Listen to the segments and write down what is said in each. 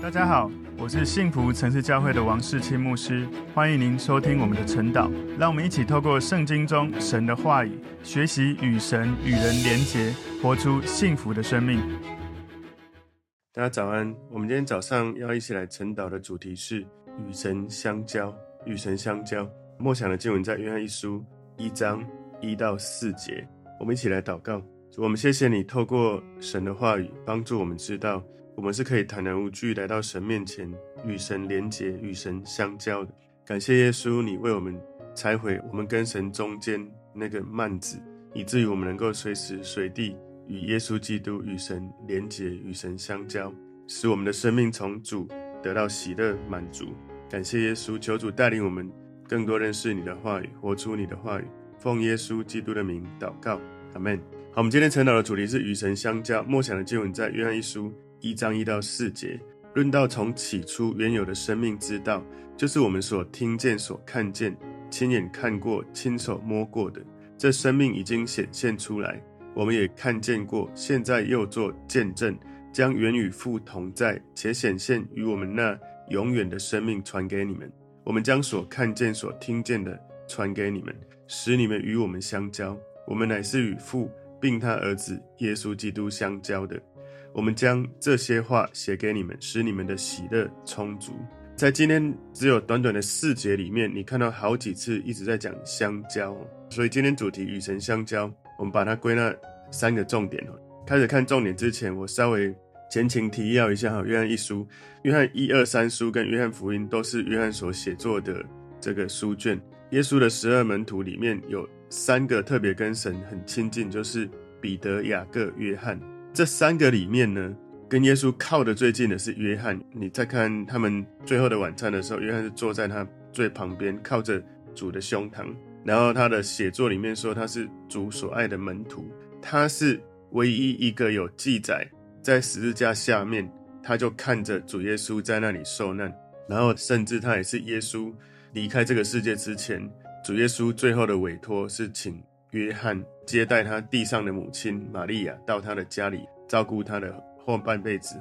大家好，我是幸福城市教会的王世清牧师，欢迎您收听我们的晨祷。让我们一起透过圣经中神的话语，学习与神与人连结，活出幸福的生命。大家早安，我们今天早上要一起来晨祷的主题是与神相交。与神相交，默想的经文在约翰一书一章一到四节。我们一起来祷告，我们谢谢你透过神的话语，帮助我们知道。我们是可以坦然无惧来到神面前，与神连结、与神相交的。感谢耶稣，你为我们拆毁我们跟神中间那个幔子，以至于我们能够随时随地与耶稣基督、与神连结、与神相交，使我们的生命从主得到喜乐满足。感谢耶稣，求主带领我们更多认识你的话语，活出你的话语。奉耶稣基督的名祷告，阿门。好，我们今天晨祷的主题是与神相交。默想的经文在约翰一书。一章一到四节，论到从起初原有的生命之道，就是我们所听见、所看见、亲眼看过、亲手摸过的。这生命已经显现出来，我们也看见过，现在又做见证，将原与父同在且显现与我们那永远的生命传给你们。我们将所看见、所听见的传给你们，使你们与我们相交。我们乃是与父并他儿子耶稣基督相交的。我们将这些话写给你们，使你们的喜乐充足。在今天只有短短的四节里面，你看到好几次一直在讲相交，所以今天主题与神相交，我们把它归纳三个重点。开始看重点之前，我稍微前情提要一下哈。约翰一书、约翰一二三书跟约翰福音都是约翰所写作的这个书卷。耶稣的十二门徒里面有三个特别跟神很亲近，就是彼得、雅各、约翰。这三个里面呢，跟耶稣靠得最近的是约翰。你再看他们最后的晚餐的时候，约翰是坐在他最旁边，靠着主的胸膛。然后他的写作里面说他是主所爱的门徒，他是唯一一个有记载在十字架下面，他就看着主耶稣在那里受难。然后甚至他也是耶稣离开这个世界之前，主耶稣最后的委托是请。约翰接待他地上的母亲玛利亚到他的家里照顾他的后半辈子，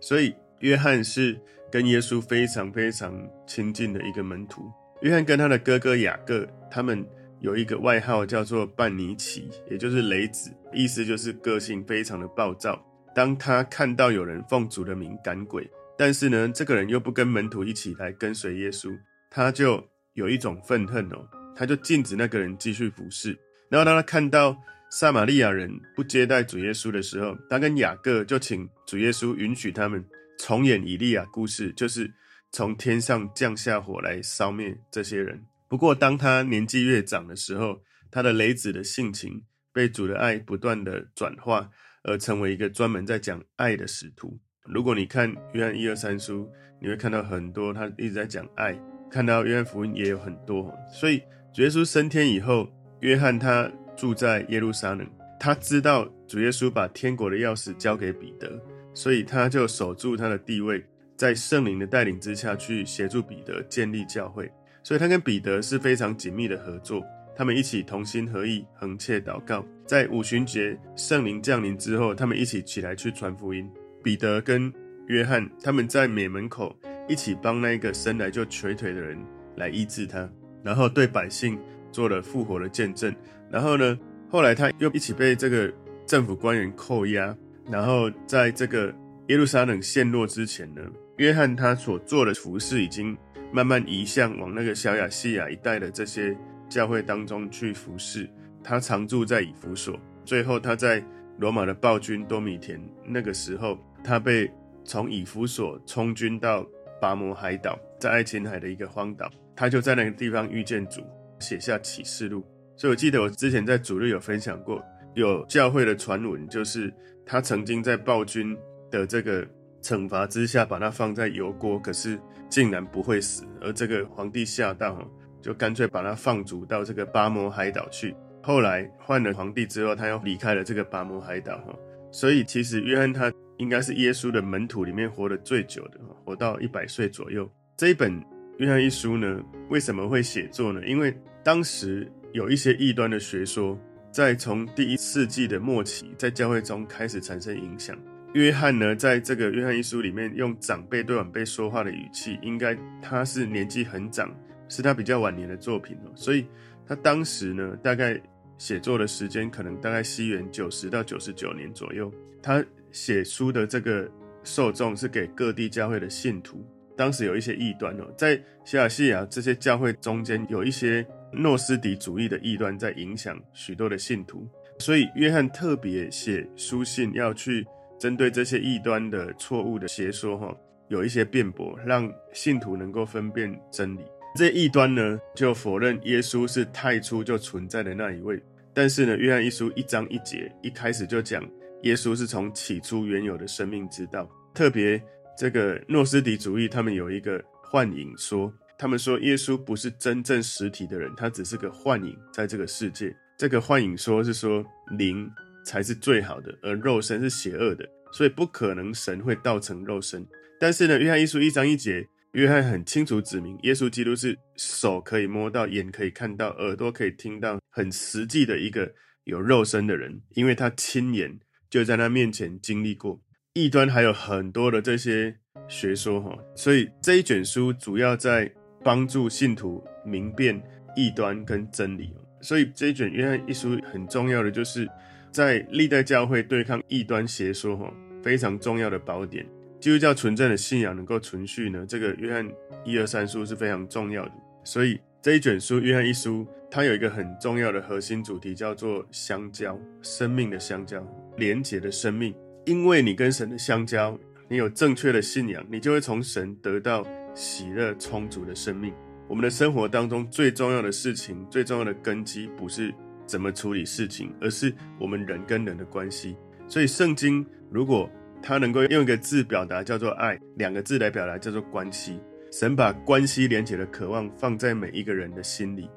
所以约翰是跟耶稣非常非常亲近的一个门徒。约翰跟他的哥哥雅各，他们有一个外号叫做半尼奇，也就是雷子，意思就是个性非常的暴躁。当他看到有人奉主的名赶鬼，但是呢，这个人又不跟门徒一起来跟随耶稣，他就有一种愤恨哦，他就禁止那个人继续服侍。然后当他看到撒玛利亚人不接待主耶稣的时候，他跟雅各就请主耶稣允许他们重演以利亚故事，就是从天上降下火来烧灭这些人。不过当他年纪越长的时候，他的雷子的性情被主的爱不断的转化，而成为一个专门在讲爱的使徒。如果你看约翰一二三书，你会看到很多他一直在讲爱；看到约翰福音也有很多。所以主耶稣升天以后。约翰他住在耶路撒冷，他知道主耶稣把天国的钥匙交给彼得，所以他就守住他的地位，在圣灵的带领之下去协助彼得建立教会。所以他跟彼得是非常紧密的合作，他们一起同心合意，恒切祷告。在五旬节圣灵降临之后，他们一起起来去传福音。彼得跟约翰他们在美门口一起帮那个生来就瘸腿的人来医治他，然后对百姓。做了复活的见证，然后呢，后来他又一起被这个政府官员扣押，然后在这个耶路撒冷陷落之前呢，约翰他所做的服事已经慢慢移向往那个小亚细亚一带的这些教会当中去服事。他常住在以弗所，最后他在罗马的暴君多米田那个时候，他被从以弗所充军到拔摩海岛，在爱琴海的一个荒岛，他就在那个地方遇见主。写下启示录，所以我记得我之前在主日有分享过，有教会的传闻，就是他曾经在暴君的这个惩罚之下，把他放在油锅，可是竟然不会死，而这个皇帝吓到，就干脆把他放逐到这个巴摩海岛去。后来换了皇帝之后，他又离开了这个巴摩海岛哈，所以其实约翰他应该是耶稣的门徒里面活得最久的，活到一百岁左右。这一本约翰一书呢，为什么会写作呢？因为当时有一些异端的学说，在从第一世纪的末期，在教会中开始产生影响。约翰呢，在这个约翰一书里面用长辈对晚辈说话的语气，应该他是年纪很长，是他比较晚年的作品哦，所以他当时呢，大概写作的时间可能大概西元九十到九十九年左右。他写书的这个受众是给各地教会的信徒，当时有一些异端哦，在西亚西亚这些教会中间，有一些诺斯底主义的异端在影响许多的信徒，所以约翰特别写书信要去。针对这些异端的错误的邪说，哈，有一些辩驳，让信徒能够分辨真理。这异端呢，就否认耶稣是太初就存在的那一位。但是呢，约翰一书一章一节一开始就讲，耶稣是从起初原有的生命之道。特别这个诺斯底主义，他们有一个幻影说，他们说耶稣不是真正实体的人，他只是个幻影，在这个世界。这个幻影说是说灵。才是最好的，而肉身是邪恶的，所以不可能神会道成肉身。但是呢，约翰一书一章一节，约翰很清楚指明，耶稣基督是手可以摸到、眼可以看到、耳朵可以听到，很实际的一个有肉身的人，因为他亲眼就在他面前经历过。异端还有很多的这些学说哈，所以这一卷书主要在帮助信徒明辨异端跟真理。所以这一卷约翰一书很重要的就是。在历代教会对抗异端邪说，哈，非常重要的宝典。基督教纯正的信仰能够存续呢，这个约翰一二三书是非常重要的。所以这一卷书，约翰一书，它有一个很重要的核心主题，叫做相交，生命的相交，连结的生命。因为你跟神的相交，你有正确的信仰，你就会从神得到喜乐充足的生命。我们的生活当中最重要的事情，最重要的根基，不是。怎么处理事情，而是我们人跟人的关系。所以圣经如果它能够用一个字表达，叫做爱，两个字来表达，叫做关系。神把关系连结的渴望放在每一个人的心里，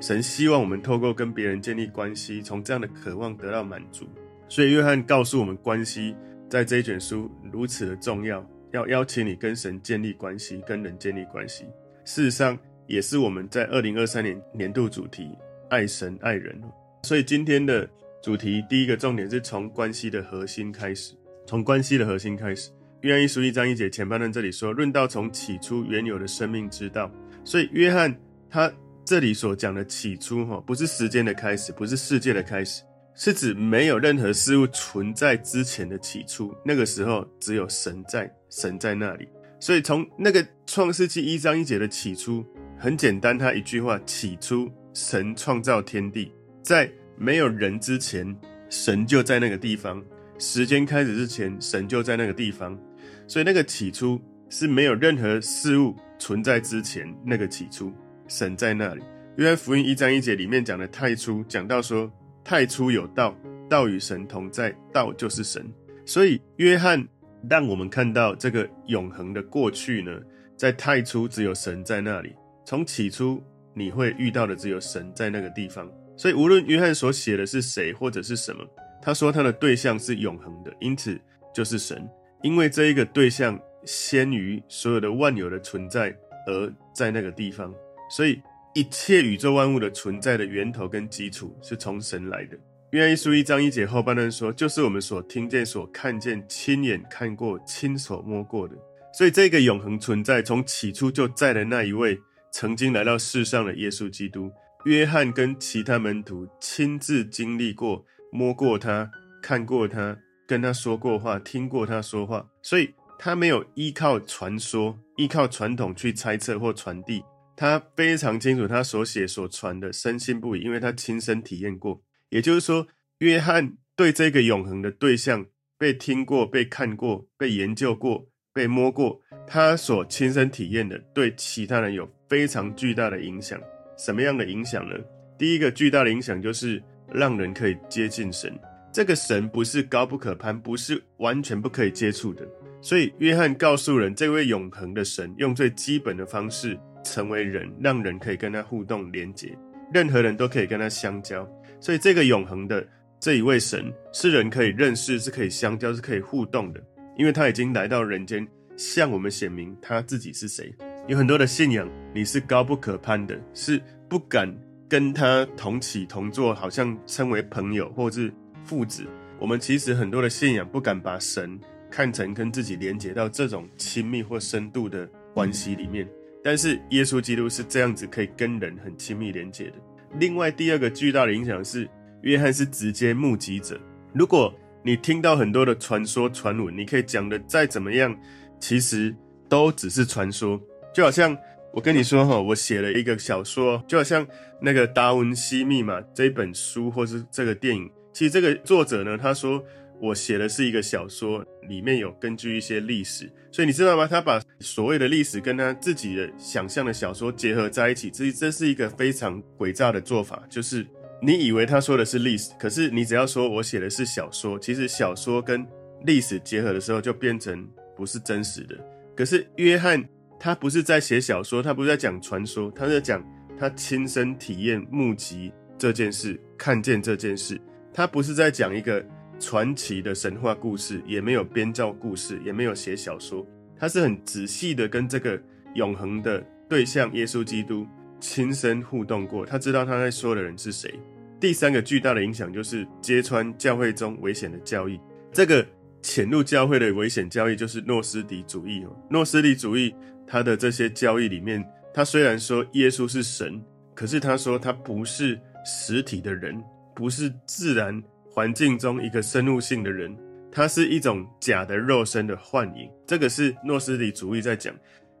神希望我们透过跟别人建立关系，从这样的渴望得到满足。所以约翰告诉我们，关系在这一卷书如此的重要，要邀请你跟神建立关系，跟人建立关系。事实上，也是我们在二零二三年年度主题。爱神爱人，所以今天的主题第一个重点是从关系的核心开始，从关系的核心开始。约翰一书一章一节前半段这里说，论到从起初原有的生命之道，所以约翰他这里所讲的起初哈，不是时间的开始，不是世界的开始，是指没有任何事物存在之前的起初，那个时候只有神在，神在那里。所以从那个创世纪一章一节的起初，很简单，他一句话，起初。神创造天地，在没有人之前，神就在那个地方；时间开始之前，神就在那个地方。所以那个起初是没有任何事物存在之前，那个起初，神在那里。约翰福音一章一节里面讲的太初，讲到说太初有道，道与神同在，道就是神。所以约翰让我们看到这个永恒的过去呢，在太初只有神在那里，从起初。你会遇到的只有神在那个地方，所以无论约翰所写的是谁或者是什么，他说他的对象是永恒的，因此就是神，因为这一个对象先于所有的万有的存在而在那个地方，所以一切宇宙万物的存在的源头跟基础是从神来的。约翰一书一章一节后半段说，就是我们所听见、所看见、亲眼看过、亲手摸过的，所以这个永恒存在从起初就在的那一位。曾经来到世上的耶稣基督，约翰跟其他门徒亲自经历过、摸过他、看过他、跟他说过话、听过他说话，所以他没有依靠传说、依靠传统去猜测或传递，他非常清楚他所写所传的，深信不疑，因为他亲身体验过。也就是说，约翰对这个永恒的对象被听过、被看过、被研究过、被摸过，他所亲身体验的，对其他人有。非常巨大的影响，什么样的影响呢？第一个巨大的影响就是让人可以接近神。这个神不是高不可攀，不是完全不可以接触的。所以约翰告诉人，这位永恒的神用最基本的方式成为人，让人可以跟他互动连接，任何人都可以跟他相交。所以这个永恒的这一位神是人可以认识，是可以相交，是可以互动的，因为他已经来到人间，向我们显明他自己是谁。有很多的信仰，你是高不可攀的，是不敢跟他同起同坐，好像称为朋友或是父子。我们其实很多的信仰不敢把神看成跟自己连接到这种亲密或深度的关系里面。但是耶稣基督是这样子可以跟人很亲密连接的。另外，第二个巨大的影响是，约翰是直接目击者。如果你听到很多的传说传闻，你可以讲的再怎么样，其实都只是传说。就好像我跟你说哈，我写了一个小说，就好像那个《达文西密码》这本书，或是这个电影。其实这个作者呢，他说我写的是一个小说，里面有根据一些历史，所以你知道吗？他把所谓的历史跟他自己的想象的小说结合在一起，这这是一个非常诡诈的做法，就是。你以为他说的是历史，可是你只要说我写的是小说，其实小说跟历史结合的时候就变成不是真实的。可是约翰他不是在写小说，他不是在讲传说，他是在讲他亲身体验、目击这件事、看见这件事。他不是在讲一个传奇的神话故事，也没有编造故事，也没有写小说，他是很仔细的跟这个永恒的对象耶稣基督。亲身互动过，他知道他在说的人是谁。第三个巨大的影响就是揭穿教会中危险的教义。这个潜入教会的危险教义就是诺斯底主义哦。诺斯底主义他的这些教义里面，他虽然说耶稣是神，可是他说他不是实体的人，不是自然环境中一个生物性的人，他是一种假的肉身的幻影。这个是诺斯底主义在讲。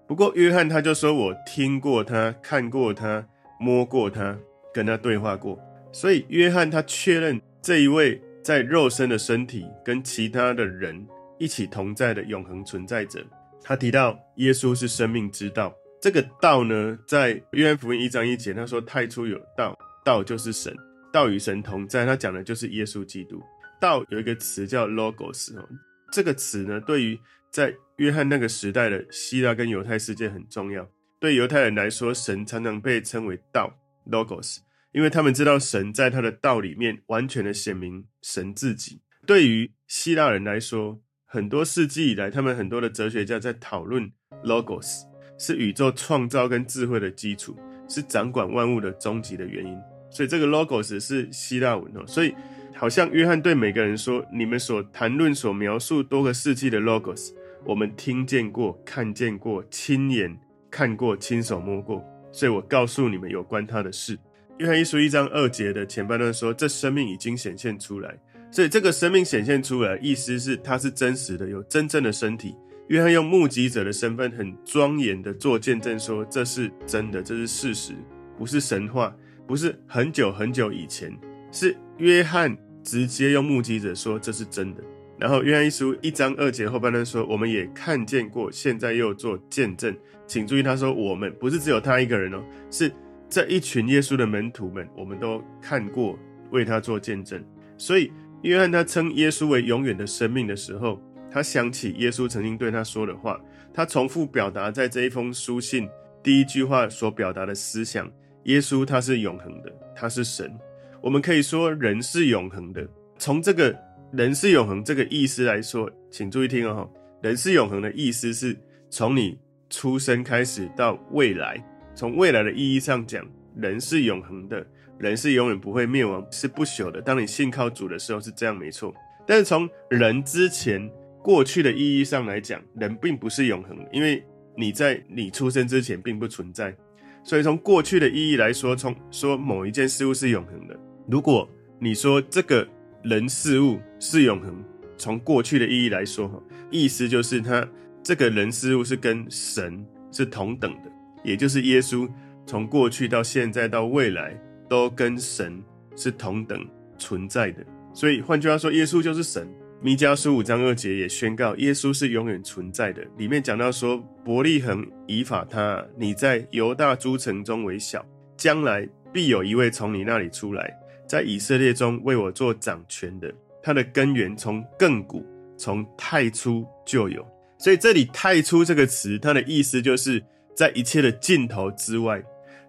不过，约翰他就说：“我听过他，看过他，摸过他，跟他对话过。”所以，约翰他确认这一位在肉身的身体跟其他的人一起同在的永恒存在者。他提到耶稣是生命之道。这个道呢，在约翰福音一章一节，他说：“太初有道，道就是神，道与神同在。”他讲的就是耶稣基督。道有一个词叫 logos，哦这个词呢，对于在约翰那个时代的希腊跟犹太世界很重要。对犹太人来说，神常常被称为道 （logos），因为他们知道神在他的道里面完全的显明神自己。对于希腊人来说，很多世纪以来，他们很多的哲学家在讨论 logos，是宇宙创造跟智慧的基础，是掌管万物的终极的原因。所以这个 logos 是希腊文哦。所以好像约翰对每个人说：“你们所谈论、所描述多个世纪的 logos。”我们听见过、看见过、亲眼看过、亲手摸过，所以我告诉你们有关他的事。约翰一书一章二节的前半段说：“这生命已经显现出来。”所以这个生命显现出来，意思是它是真实的，有真正的身体。约翰用目击者的身份，很庄严的做见证，说这是真的，这是事实，不是神话，不是很久很久以前，是约翰直接用目击者说这是真的。然后约翰一书一章二节后半段说，我们也看见过，现在又做见证。请注意，他说我们不是只有他一个人哦，是这一群耶稣的门徒们，我们都看过，为他做见证。所以约翰他称耶稣为永远的生命的时候，他想起耶稣曾经对他说的话，他重复表达在这一封书信第一句话所表达的思想：耶稣他是永恒的，他是神。我们可以说人是永恒的，从这个。人是永恒这个意思来说，请注意听哦。人是永恒的意思是从你出生开始到未来，从未来的意义上讲，人是永恒的，人是永远不会灭亡，是不朽的。当你信靠主的时候是这样，没错。但是从人之前过去的意义上来讲，人并不是永恒，因为你在你出生之前并不存在。所以从过去的意义来说，从说某一件事物是永恒的，如果你说这个。人事物是永恒，从过去的意义来说，意思就是他这个人事物是跟神是同等的，也就是耶稣从过去到现在到未来都跟神是同等存在的。所以换句话说，耶稣就是神。弥迦书五章二节也宣告耶稣是永远存在的。里面讲到说，伯利恒以法他，你在犹大诸城中为小，将来必有一位从你那里出来。在以色列中为我做掌权的，他的根源从亘古，从太初就有。所以这里“太初”这个词，它的意思就是在一切的尽头之外，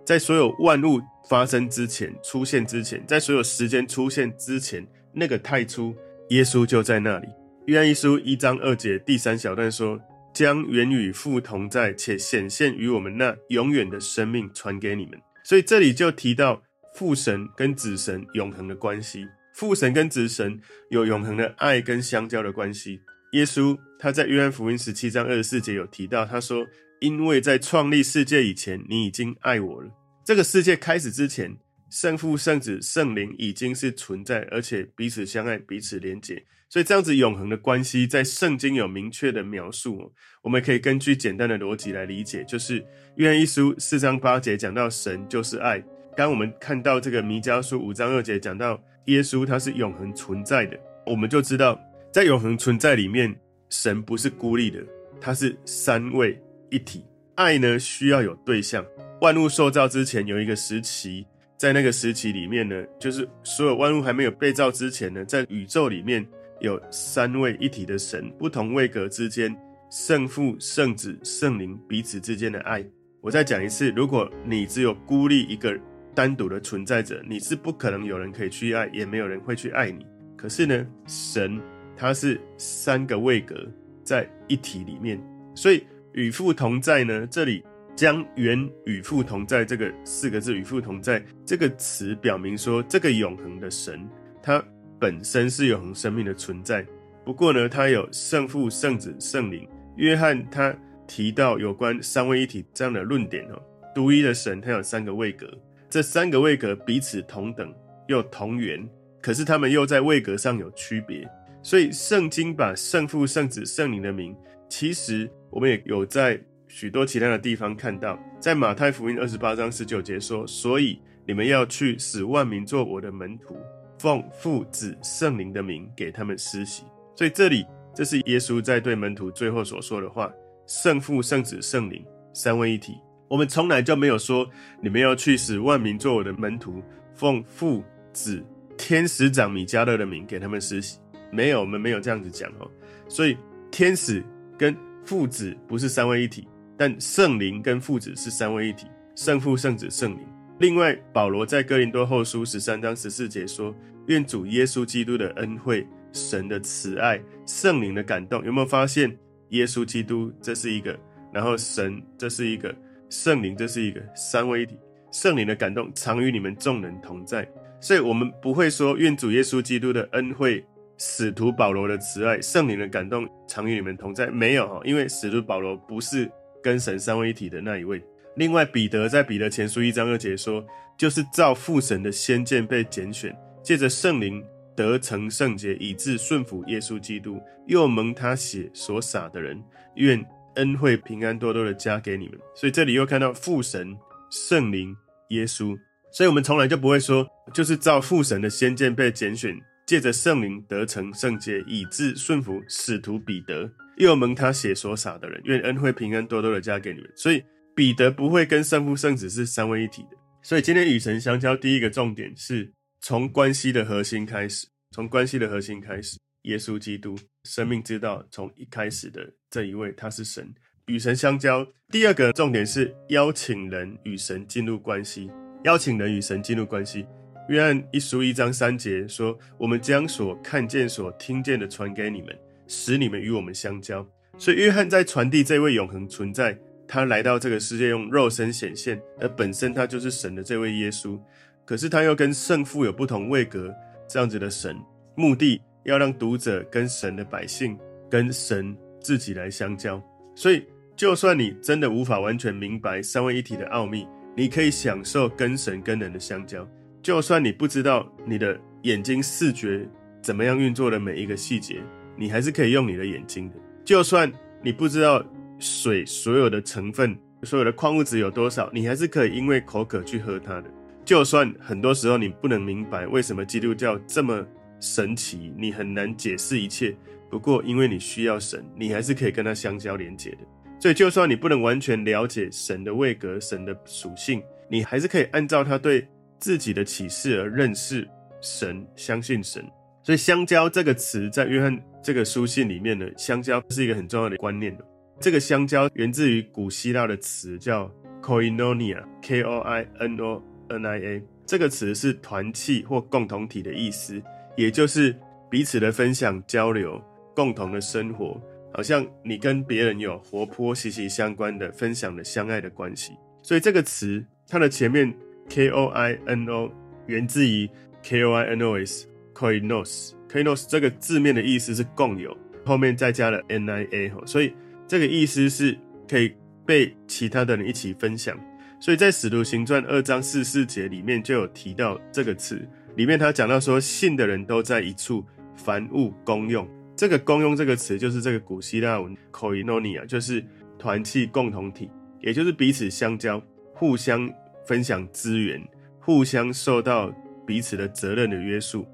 在所有万物发生之前、出现之前，在所有时间出现之前，那个太初，耶稣就在那里。约翰一书一章二节第三小段说：“将原与父同在且显现于我们那永远的生命传给你们。”所以这里就提到。父神跟子神永恒的关系，父神跟子神有永恒的爱跟相交的关系。耶稣他在约翰福音十七章二十四节有提到，他说：“因为在创立世界以前，你已经爱我了。这个世界开始之前，圣父、圣子、圣灵已经是存在，而且彼此相爱，彼此连结。所以这样子永恒的关系，在圣经有明确的描述。我们可以根据简单的逻辑来理解，就是约翰一书四章八节讲到神就是爱。当我们看到这个弥迦书五章二节讲到耶稣他是永恒存在的，我们就知道在永恒存在里面，神不是孤立的，他是三位一体。爱呢，需要有对象，万物受造之前有一个时期。在那个时期里面呢，就是所有万物还没有被造之前呢，在宇宙里面有三位一体的神，不同位格之间，圣父、圣子、圣灵彼此之间的爱。我再讲一次，如果你只有孤立一个单独的存在者，你是不可能有人可以去爱，也没有人会去爱你。可是呢，神他是三个位格在一体里面，所以与父同在呢，这里。将原与父同在这个四个字“与父同在”这个词，表明说这个永恒的神，他本身是永恒生命的存在。不过呢，他有圣父、圣子、圣灵。约翰他提到有关三位一体这样的论点哦，独一的神他有三个位格，这三个位格彼此同等又同源，可是他们又在位格上有区别。所以圣经把圣父、圣子、圣灵的名，其实我们也有在。许多其他的地方看到，在马太福音二十八章十九节说：“所以你们要去，使万民做我的门徒，奉父子圣灵的名给他们施洗。”所以这里这是耶稣在对门徒最后所说的话：“圣父、圣子、圣灵三位一体。”我们从来就没有说你们要去使万民做我的门徒，奉父子天使长米迦勒的名给他们施洗。没有，我们没有这样子讲哦。所以天使跟父子不是三位一体。但圣灵跟父子是三位一体，圣父、圣子、圣灵。另外，保罗在哥林多后书十三章十四节说：“愿主耶稣基督的恩惠、神的慈爱、圣灵的感动。”有没有发现耶稣基督这是一个，然后神这是一个，圣灵这是一个，三位一体。圣灵的感动常与你们众人同在，所以我们不会说愿主耶稣基督的恩惠、使徒保罗的慈爱、圣灵的感动常与你们同在。没有哈，因为使徒保罗不是。跟神三位一体的那一位。另外，彼得在彼得前书一章二节说，就是照父神的先见被拣选，借着圣灵得成圣洁，以致顺服耶稣基督，又蒙他血所洒的人，愿恩惠平安多多的加给你们。所以这里又看到父神、圣灵、耶稣。所以我们从来就不会说，就是照父神的先见被拣选，借着圣灵得成圣洁，以致顺服使徒彼得。又蒙他血所洒的人，愿恩惠平安多多的加给你们。所以彼得不会跟圣父圣子是三位一体的。所以今天与神相交，第一个重点是从关系的核心开始，从关系的核心开始，耶稣基督生命之道，从一开始的这一位，他是神。与神相交，第二个重点是邀请人与神进入关系，邀请人与神进入关系。约翰一书一章三节说：“我们将所看见、所听见的传给你们。”使你们与我们相交，所以约翰在传递这位永恒存在，他来到这个世界用肉身显现，而本身他就是神的这位耶稣。可是他又跟圣父有不同位格这样子的神，目的要让读者跟神的百姓跟神自己来相交。所以，就算你真的无法完全明白三位一体的奥秘，你可以享受跟神跟人的相交。就算你不知道你的眼睛视觉怎么样运作的每一个细节。你还是可以用你的眼睛的，就算你不知道水所有的成分、所有的矿物质有多少，你还是可以因为口渴去喝它的。就算很多时候你不能明白为什么基督教这么神奇，你很难解释一切。不过因为你需要神，你还是可以跟他相交连接的。所以就算你不能完全了解神的位格、神的属性，你还是可以按照他对自己的启示而认识神、相信神。所以“相交”这个词在约翰这个书信里面呢，“相交”是一个很重要的观念。这个“相交”源自于古希腊的词叫 “koinonia”，K-O-I-N-O-N-I-A。这个词是团契或共同体的意思，也就是彼此的分享、交流、共同的生活，好像你跟别人有活泼、息息相关的分享的相爱的关系。所以这个词它的前面 “K-O-I-N-O” 源自于 “K-O-I-N-O-S”。Koinos，Koinos 这个字面的意思是共有，后面再加了 nia，所以这个意思是可以被其他的人一起分享。所以在使徒行传二章四四节里面就有提到这个词，里面他讲到说，信的人都在一处，凡物公用。这个公用这个词就是这个古希腊文 koinonia，就是团契共同体，也就是彼此相交，互相分享资源，互相受到彼此的责任的约束。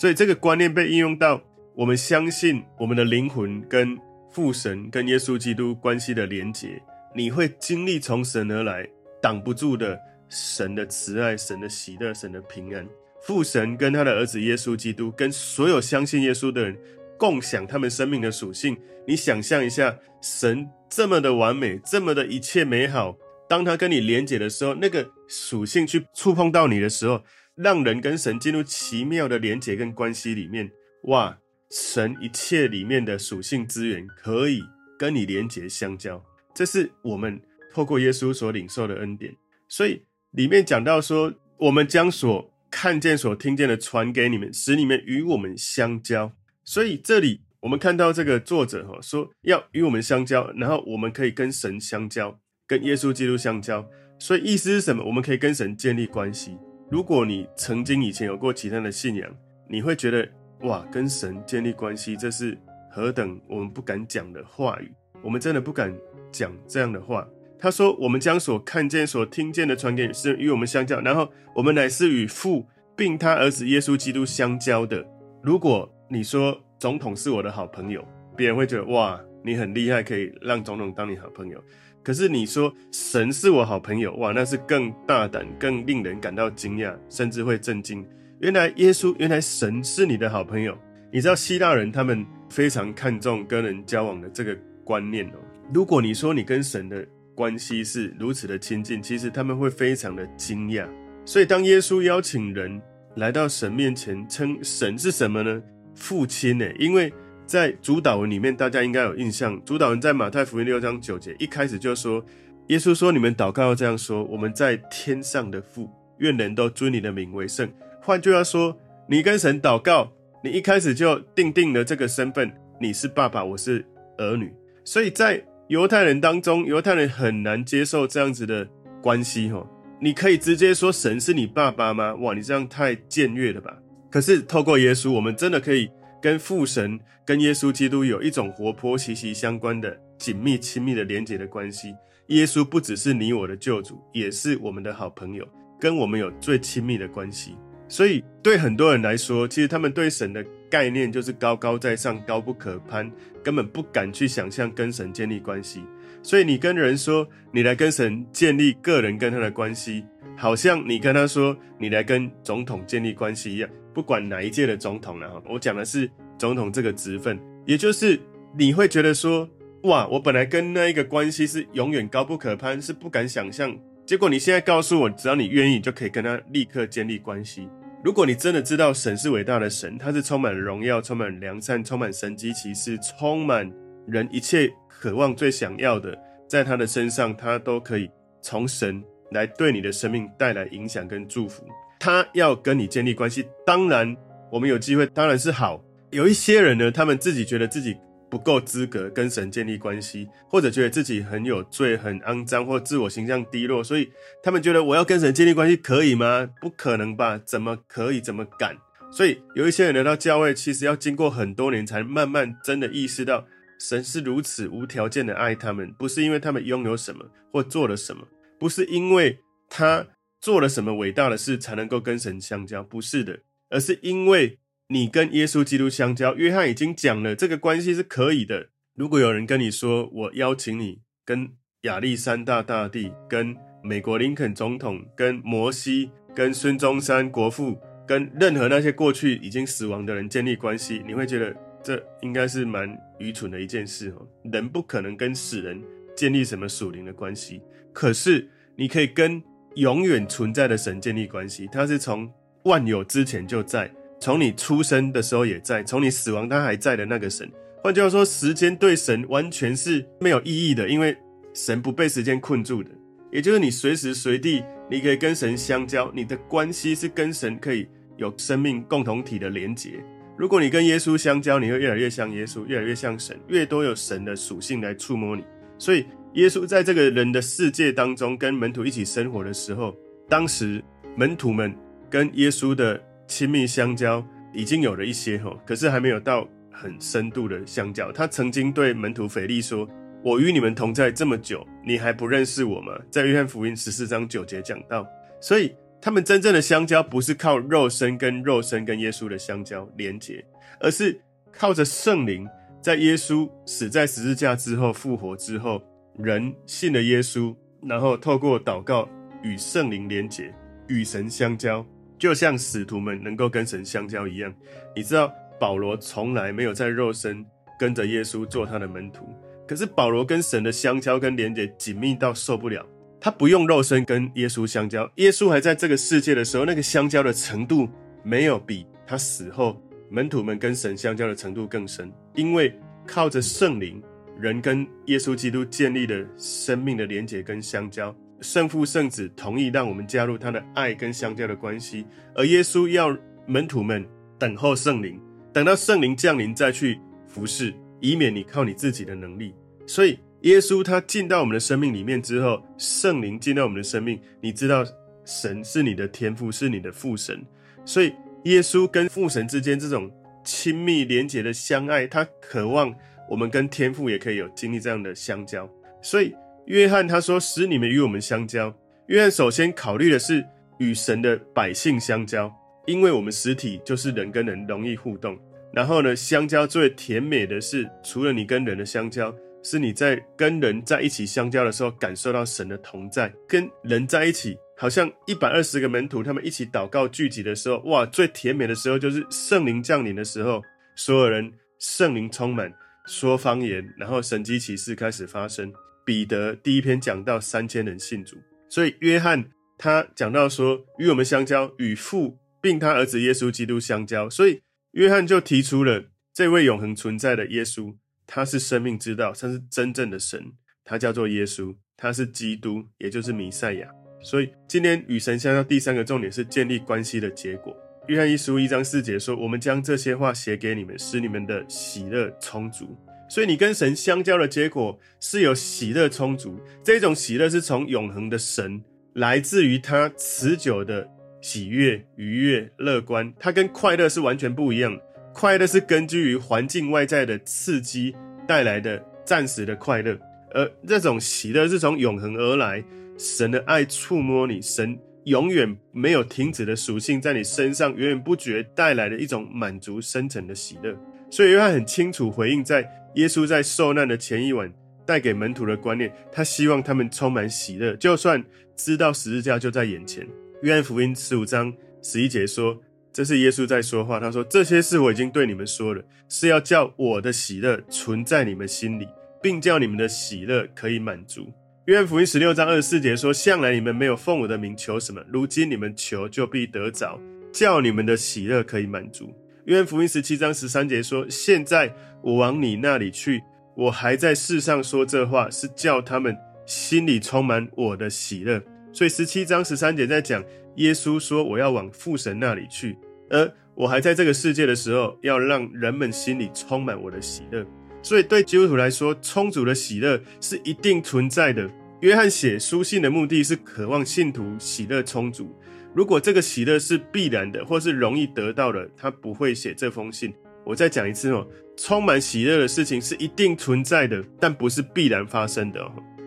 所以这个观念被应用到我们相信我们的灵魂跟父神跟耶稣基督关系的连结，你会经历从神而来挡不住的神的慈爱、神的喜乐、神的平安。父神跟他的儿子耶稣基督跟所有相信耶稣的人。共享他们生命的属性，你想象一下，神这么的完美，这么的一切美好，当他跟你连结的时候，那个属性去触碰到你的时候，让人跟神进入奇妙的连结跟关系里面，哇，神一切里面的属性资源可以跟你连结相交，这是我们透过耶稣所领受的恩典。所以里面讲到说，我们将所看见、所听见的传给你们，使你们与我们相交。所以这里我们看到这个作者哈说要与我们相交，然后我们可以跟神相交，跟耶稣基督相交。所以意思是什么？我们可以跟神建立关系。如果你曾经以前有过其他的信仰，你会觉得哇，跟神建立关系，这是何等我们不敢讲的话语。我们真的不敢讲这样的话。他说：“我们将所看见、所听见的传给，是与我们相交。然后我们乃是与父并他儿子耶稣基督相交的。如果你说总统是我的好朋友，别人会觉得哇，你很厉害，可以让总统当你好朋友。可是你说神是我好朋友，哇，那是更大胆、更令人感到惊讶，甚至会震惊。原来耶稣，原来神是你的好朋友。你知道希腊人他们非常看重跟人交往的这个观念哦。如果你说你跟神的关系是如此的亲近，其实他们会非常的惊讶。所以当耶稣邀请人来到神面前，称神是什么呢？父亲呢？因为在主祷文里面，大家应该有印象。主祷文在马太福音六章九节一开始就说：“耶稣说，你们祷告要这样说：我们在天上的父，愿人都尊你的名为圣。”换句话说，你跟神祷告，你一开始就定定了这个身份：你是爸爸，我是儿女。所以在犹太人当中，犹太人很难接受这样子的关系。吼，你可以直接说神是你爸爸吗？哇，你这样太僭越了吧！可是透过耶稣，我们真的可以跟父神、跟耶稣基督有一种活泼、息息相关的紧密、亲密的连结的关系。耶稣不只是你我的救主，也是我们的好朋友，跟我们有最亲密的关系。所以对很多人来说，其实他们对神的概念就是高高在上、高不可攀，根本不敢去想象跟神建立关系。所以你跟人说你来跟神建立个人跟他的关系，好像你跟他说你来跟总统建立关系一样。不管哪一届的总统了哈，我讲的是总统这个职分，也就是你会觉得说，哇，我本来跟那一个关系是永远高不可攀，是不敢想象。结果你现在告诉我，只要你愿意，就可以跟他立刻建立关系。如果你真的知道神是伟大的神，他是充满荣耀、充满良善、充满神迹奇事、充满人一切渴望最想要的，在他的身上，他都可以从神来对你的生命带来影响跟祝福。他要跟你建立关系，当然我们有机会，当然是好。有一些人呢，他们自己觉得自己不够资格跟神建立关系，或者觉得自己很有罪、很肮脏，或自我形象低落，所以他们觉得我要跟神建立关系可以吗？不可能吧？怎么可以？怎么敢？所以有一些人来到教会，其实要经过很多年，才慢慢真的意识到神是如此无条件的爱他们，不是因为他们拥有什么或做了什么，不是因为他。做了什么伟大的事才能够跟神相交？不是的，而是因为你跟耶稣基督相交。约翰已经讲了，这个关系是可以的。如果有人跟你说，我邀请你跟亚历山大大帝、跟美国林肯总统、跟摩西、跟孙中山国父、跟任何那些过去已经死亡的人建立关系，你会觉得这应该是蛮愚蠢的一件事哦。人不可能跟死人建立什么属灵的关系，可是你可以跟。永远存在的神建立关系，他是从万有之前就在，从你出生的时候也在，从你死亡他还在的那个神。换句话说，时间对神完全是没有意义的，因为神不被时间困住的。也就是你随时随地你可以跟神相交，你的关系是跟神可以有生命共同体的连结。如果你跟耶稣相交，你会越来越像耶稣，越来越像神，越多有神的属性来触摸你。所以，耶稣在这个人的世界当中，跟门徒一起生活的时候，当时门徒们跟耶稣的亲密相交已经有了一些吼，可是还没有到很深度的相交。他曾经对门徒腓力说：“我与你们同在这么久，你还不认识我吗？”在约翰福音十四章九节讲到，所以。他们真正的相交不是靠肉身跟肉身跟耶稣的相交连结，而是靠着圣灵，在耶稣死在十字架之后复活之后，人信了耶稣，然后透过祷告与圣灵连结，与神相交，就像使徒们能够跟神相交一样。你知道保罗从来没有在肉身跟着耶稣做他的门徒，可是保罗跟神的相交跟连结紧密到受不了。他不用肉身跟耶稣相交，耶稣还在这个世界的时候，那个相交的程度没有比他死后门徒们跟神相交的程度更深。因为靠着圣灵，人跟耶稣基督建立了生命的连结跟相交，圣父圣子同意让我们加入他的爱跟相交的关系，而耶稣要门徒们等候圣灵，等到圣灵降临再去服侍，以免你靠你自己的能力。所以。耶稣他进到我们的生命里面之后，圣灵进到我们的生命，你知道神是你的天父，是你的父神，所以耶稣跟父神之间这种亲密连结的相爱，他渴望我们跟天父也可以有经历这样的相交。所以约翰他说，使你们与我们相交。约翰首先考虑的是与神的百姓相交，因为我们实体就是人跟人容易互动。然后呢，相交最甜美的是，除了你跟人的相交。是你在跟人在一起相交的时候，感受到神的同在。跟人在一起，好像一百二十个门徒他们一起祷告聚集的时候，哇，最甜美的时候就是圣灵降临的时候，所有人圣灵充满，说方言，然后神迹奇事开始发生。彼得第一篇讲到三千人信主，所以约翰他讲到说，与我们相交，与父并他儿子耶稣基督相交，所以约翰就提出了这位永恒存在的耶稣。他是生命之道，他是真正的神，他叫做耶稣，他是基督，也就是弥赛亚。所以今天与神相交第三个重点是建立关系的结果。约翰一书一章四节说：“我们将这些话写给你们，使你们的喜乐充足。”所以你跟神相交的结果是有喜乐充足。这种喜乐是从永恒的神，来自于他持久的喜悦、愉悦、乐观。它跟快乐是完全不一样。快乐是根据于环境外在的刺激带来的暂时的快乐，而这种喜乐是从永恒而来，神的爱触摸你，神永远没有停止的属性在你身上源源不绝带来的一种满足深层的喜乐。所以约翰很清楚回应在耶稣在受难的前一晚带给门徒的观念，他希望他们充满喜乐，就算知道十字架就在眼前。约翰福音十五章十一节说。这是耶稣在说话，他说：“这些事我已经对你们说了，是要叫我的喜乐存在你们心里，并叫你们的喜乐可以满足。”约翰福音十六章二十四节说：“向来你们没有奉我的名求什么，如今你们求就必得着，叫你们的喜乐可以满足。”约翰福音十七章十三节说：“现在我往你那里去，我还在世上说这话，是叫他们心里充满我的喜乐。”所以十七章十三节在讲。耶稣说：“我要往父神那里去，而我还在这个世界的时候，要让人们心里充满我的喜乐。所以对基督徒来说，充足的喜乐是一定存在的。约翰写书信的目的是渴望信徒喜乐充足。如果这个喜乐是必然的，或是容易得到的，他不会写这封信。我再讲一次哦，充满喜乐的事情是一定存在的，但不是必然发生的。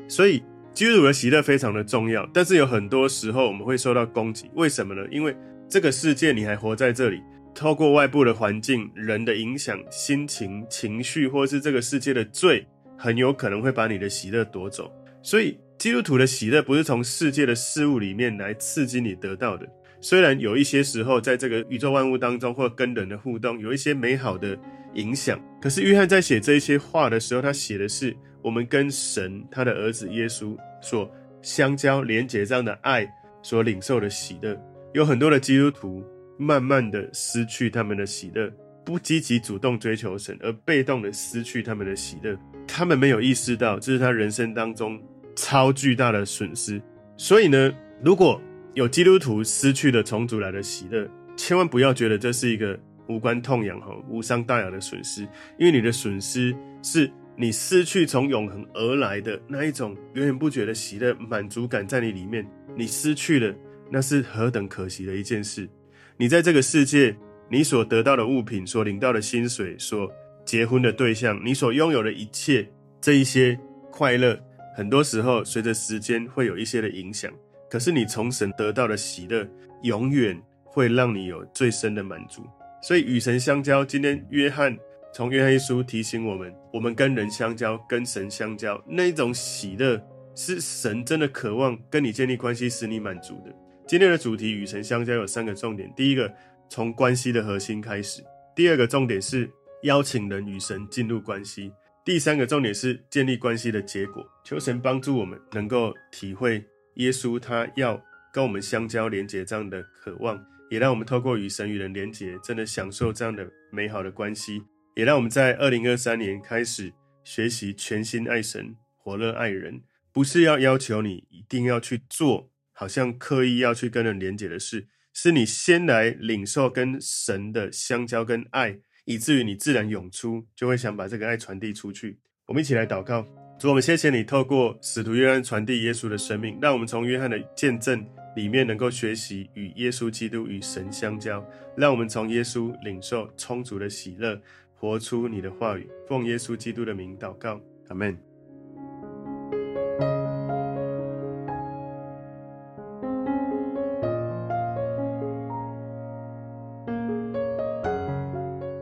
所以。”基督的喜乐非常的重要，但是有很多时候我们会受到攻击，为什么呢？因为这个世界你还活在这里，透过外部的环境、人的影响、心情、情绪，或是这个世界的罪，很有可能会把你的喜乐夺走。所以，基督徒的喜乐不是从世界的事物里面来刺激你得到的。虽然有一些时候，在这个宇宙万物当中，或跟人的互动，有一些美好的影响，可是约翰在写这一些话的时候，他写的是。我们跟神，他的儿子耶稣所相交、连结这样的爱，所领受的喜乐，有很多的基督徒慢慢的失去他们的喜乐，不积极主动追求神，而被动的失去他们的喜乐。他们没有意识到这是他人生当中超巨大的损失。所以呢，如果有基督徒失去了从主来的喜乐，千万不要觉得这是一个无关痛痒哈，无伤大雅的损失，因为你的损失是你失去从永恒而来的那一种源源不绝的喜乐满足感在你里面，你失去了，那是何等可惜的一件事。你在这个世界，你所得到的物品，所领到的薪水，所结婚的对象，你所拥有的一切，这一些快乐，很多时候随着时间会有一些的影响。可是你从神得到的喜乐，永远会让你有最深的满足。所以与神相交，今天约翰从约翰一书提醒我们：我们跟人相交，跟神相交，那种喜乐是神真的渴望跟你建立关系，使你满足的。今天的主题与神相交有三个重点：第一个，从关系的核心开始；第二个重点是邀请人与神进入关系；第三个重点是建立关系的结果。求神帮助我们能够体会耶稣他要跟我们相交连结这样的渴望。也让我们透过与神与人连结，真的享受这样的美好的关系。也让我们在二零二三年开始学习全心爱神、火热爱人，不是要要求你一定要去做，好像刻意要去跟人连结的事，是你先来领受跟神的相交跟爱，以至于你自然涌出，就会想把这个爱传递出去。我们一起来祷告，主，我们谢谢你透过使徒约翰传递耶稣的生命，让我们从约翰的见证。里面能够学习与耶稣基督与神相交，让我们从耶稣领受充足的喜乐，活出你的话语。奉耶稣基督的名祷告，阿门。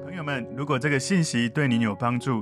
朋友们，如果这个信息对您有帮助，